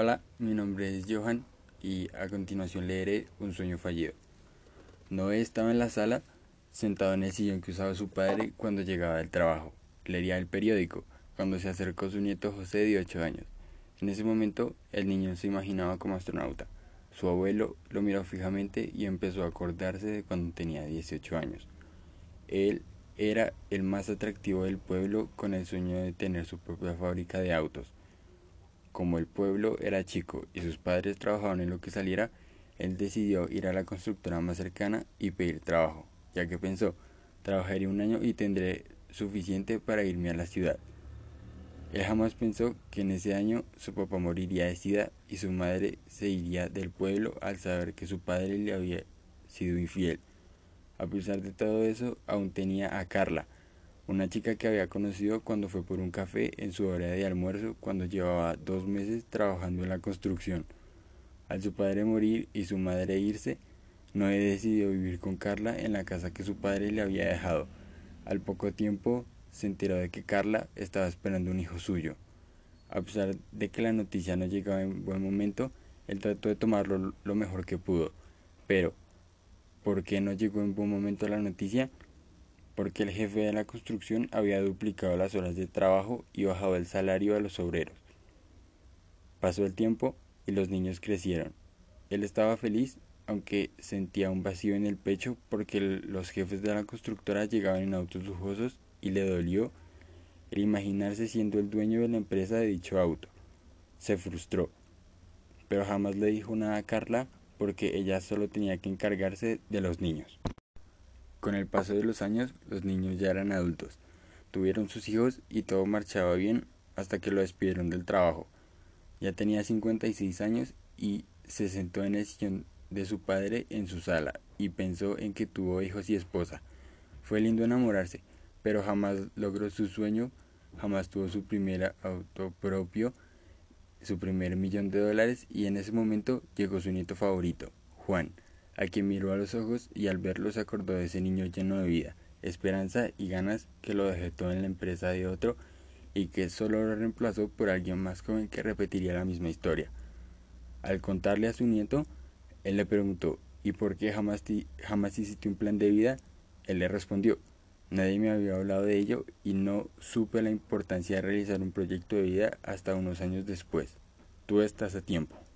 Hola, mi nombre es Johan y a continuación leeré Un sueño fallido. Noé estaba en la sala, sentado en el sillón que usaba su padre cuando llegaba del trabajo. Leería el periódico cuando se acercó su nieto José de 8 años. En ese momento, el niño se imaginaba como astronauta. Su abuelo lo miró fijamente y empezó a acordarse de cuando tenía 18 años. Él era el más atractivo del pueblo con el sueño de tener su propia fábrica de autos. Como el pueblo era chico y sus padres trabajaban en lo que saliera, él decidió ir a la constructora más cercana y pedir trabajo, ya que pensó, trabajaré un año y tendré suficiente para irme a la ciudad. Él jamás pensó que en ese año su papá moriría de sida y su madre se iría del pueblo al saber que su padre le había sido infiel. A pesar de todo eso, aún tenía a Carla, una chica que había conocido cuando fue por un café en su hora de almuerzo cuando llevaba dos meses trabajando en la construcción. Al su padre morir y su madre irse, Noé decidió vivir con Carla en la casa que su padre le había dejado. Al poco tiempo se enteró de que Carla estaba esperando un hijo suyo. A pesar de que la noticia no llegaba en buen momento, él trató de tomarlo lo mejor que pudo. Pero, ¿por qué no llegó en buen momento la noticia? Porque el jefe de la construcción había duplicado las horas de trabajo y bajado el salario a los obreros. Pasó el tiempo y los niños crecieron. Él estaba feliz, aunque sentía un vacío en el pecho porque los jefes de la constructora llegaban en autos lujosos y le dolió el imaginarse siendo el dueño de la empresa de dicho auto. Se frustró, pero jamás le dijo nada a Carla porque ella solo tenía que encargarse de los niños. Con el paso de los años, los niños ya eran adultos, tuvieron sus hijos y todo marchaba bien hasta que lo despidieron del trabajo. Ya tenía 56 años y se sentó en el sillón de su padre en su sala y pensó en que tuvo hijos y esposa. Fue lindo enamorarse, pero jamás logró su sueño, jamás tuvo su primer auto propio, su primer millón de dólares y en ese momento llegó su nieto favorito, Juan, a quien miró a los ojos y al verlo se acordó de ese niño lleno de vida, esperanza y ganas que lo dejó todo en la empresa de otro y que solo lo reemplazó por alguien más joven que repetiría la misma historia. Al contarle a su nieto, él le preguntó, ¿y por qué jamás, jamás hiciste un plan de vida? Él le respondió, Nadie me había hablado de ello y no supe la importancia de realizar un proyecto de vida hasta unos años después. Tú estás a tiempo.